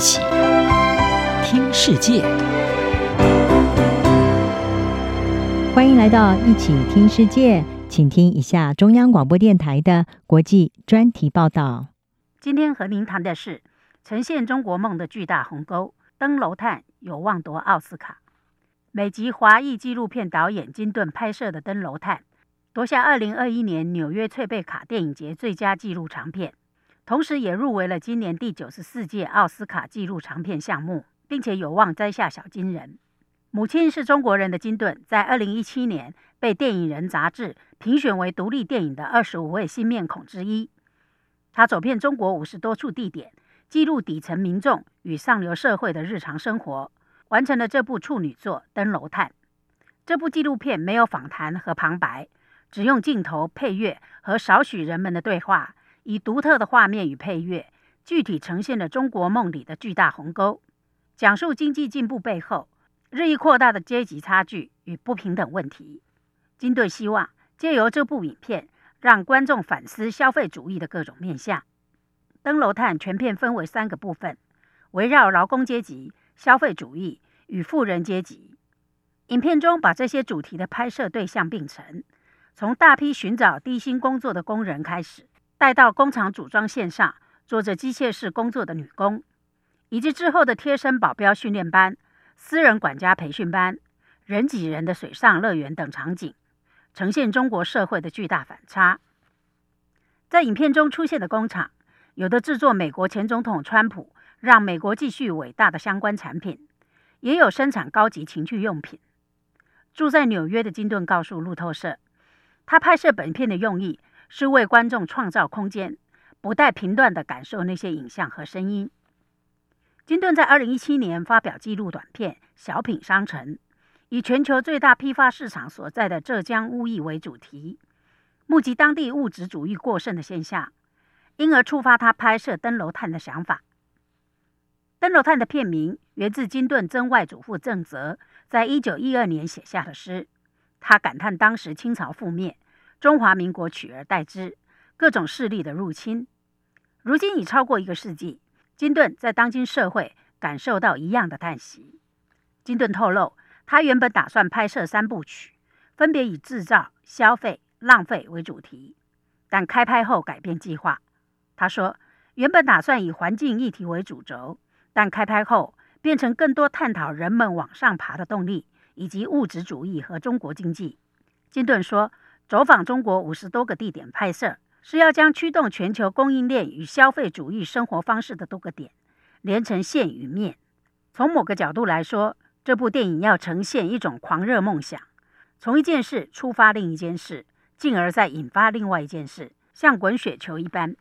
起听世界，欢迎来到一起听世界，请听一下中央广播电台的国际专题报道。今天和您谈的是呈现中国梦的巨大鸿沟，登楼探有望夺奥斯卡。美籍华裔纪录片导演金顿拍摄的《登楼探》夺下2021年纽约翠贝卡电影节最佳纪录长片。同时，也入围了今年第九十四届奥斯卡纪录长片项目，并且有望摘下小金人。母亲是中国人的金顿，在二零一七年被《电影人》杂志评选为独立电影的二十五位新面孔之一。他走遍中国五十多处地点，记录底层民众与上流社会的日常生活，完成了这部处女作《登楼探》。这部纪录片没有访谈和旁白，只用镜头、配乐和少许人们的对话。以独特的画面与配乐，具体呈现了中国梦里的巨大鸿沟，讲述经济进步背后日益扩大的阶级差距与不平等问题。金顿希望借由这部影片，让观众反思消费主义的各种面向。登楼探全片分为三个部分，围绕劳工阶级、消费主义与富人阶级。影片中把这些主题的拍摄对象并成，从大批寻找低薪工作的工人开始。带到工厂组装线上做着机械式工作的女工，以及之后的贴身保镖训练班、私人管家培训班、人挤人的水上乐园等场景，呈现中国社会的巨大反差。在影片中出现的工厂，有的制作美国前总统川普让美国继续伟大的相关产品，也有生产高级情趣用品。住在纽约的金顿告诉路透社，他拍摄本片的用意。是为观众创造空间，不带评断地感受那些影像和声音。金顿在二零一七年发表纪录短片《小品商城》，以全球最大批发市场所在的浙江乌义为主题，目击当地物质主义过剩的现象，因而触发他拍摄《登楼探》的想法。《登楼探》的片名源自金顿曾外祖父郑泽在一九一二年写下的诗，他感叹当时清朝覆灭。中华民国取而代之，各种势力的入侵。如今已超过一个世纪，金顿在当今社会感受到一样的叹息。金顿透露，他原本打算拍摄三部曲，分别以制造、消费、浪费为主题，但开拍后改变计划。他说，原本打算以环境议题为主轴，但开拍后变成更多探讨人们往上爬的动力，以及物质主义和中国经济。金顿说。走访中国五十多个地点拍摄，是要将驱动全球供应链与消费主义生活方式的多个点连成线与面。从某个角度来说，这部电影要呈现一种狂热梦想，从一件事触发另一件事，进而再引发另外一件事，像滚雪球一般。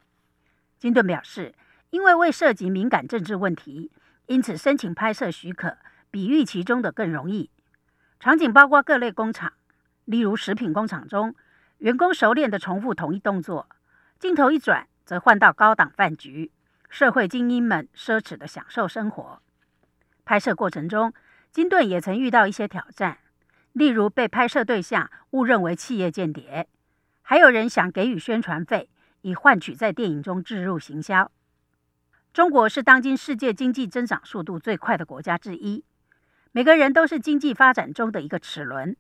金顿表示，因为未涉及敏感政治问题，因此申请拍摄许可比预期中的更容易。场景包括各类工厂。例如，食品工厂中，员工熟练地重复同一动作，镜头一转，则换到高档饭局，社会精英们奢侈地享受生活。拍摄过程中，金顿也曾遇到一些挑战，例如被拍摄对象误认为企业间谍，还有人想给予宣传费，以换取在电影中置入行销。中国是当今世界经济增长速度最快的国家之一，每个人都是经济发展中的一个齿轮。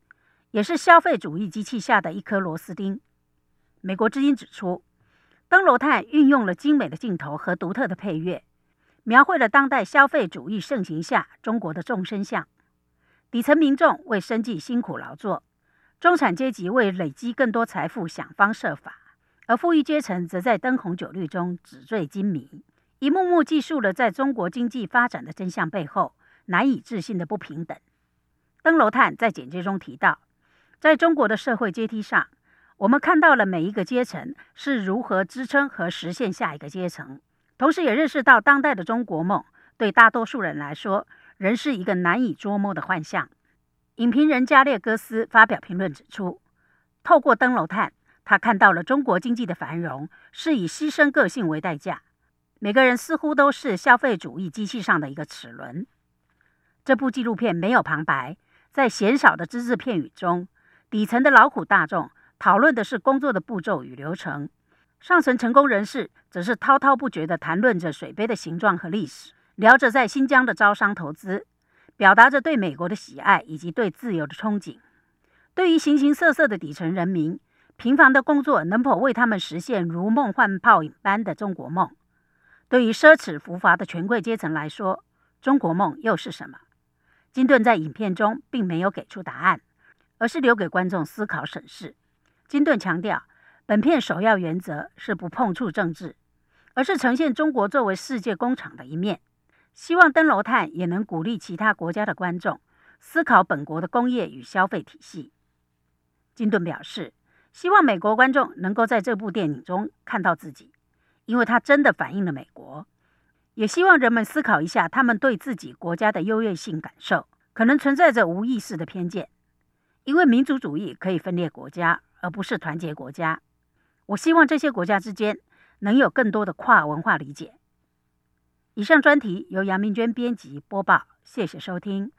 也是消费主义机器下的一颗螺丝钉。美国之音指出，登楼探运用了精美的镜头和独特的配乐，描绘了当代消费主义盛行下中国的众生相。底层民众为生计辛苦劳作，中产阶级为累积更多财富想方设法，而富裕阶层则在灯红酒绿中纸醉金迷，一幕幕记述了在中国经济发展的真相背后难以置信的不平等。登楼探在简介中提到。在中国的社会阶梯上，我们看到了每一个阶层是如何支撑和实现下一个阶层，同时也认识到当代的中国梦对大多数人来说仍是一个难以捉摸的幻象。影评人加列戈斯发表评论指出，透过登楼探，他看到了中国经济的繁荣是以牺牲个性为代价，每个人似乎都是消费主义机器上的一个齿轮。这部纪录片没有旁白，在鲜少的只字片语中。底层的劳苦大众讨论的是工作的步骤与流程，上层成功人士则是滔滔不绝地谈论着水杯的形状和历史，聊着在新疆的招商投资，表达着对美国的喜爱以及对自由的憧憬。对于形形色色的底层人民，平凡的工作能否为他们实现如梦幻泡影般的中国梦？对于奢侈浮华的权贵阶层来说，中国梦又是什么？金顿在影片中并没有给出答案，而是留给观众思考审视。金顿强调，本片首要原则是不碰触政治，而是呈现中国作为世界工厂的一面。希望《登楼探》也能鼓励其他国家的观众思考本国的工业与消费体系。金顿表示，希望美国观众能够在这部电影中看到自己，因为它真的反映了美国。也希望人们思考一下，他们对自己国家的优越性感受，可能存在着无意识的偏见。因为民族主义可以分裂国家，而不是团结国家。我希望这些国家之间能有更多的跨文化理解。以上专题由杨明娟编辑播报，谢谢收听。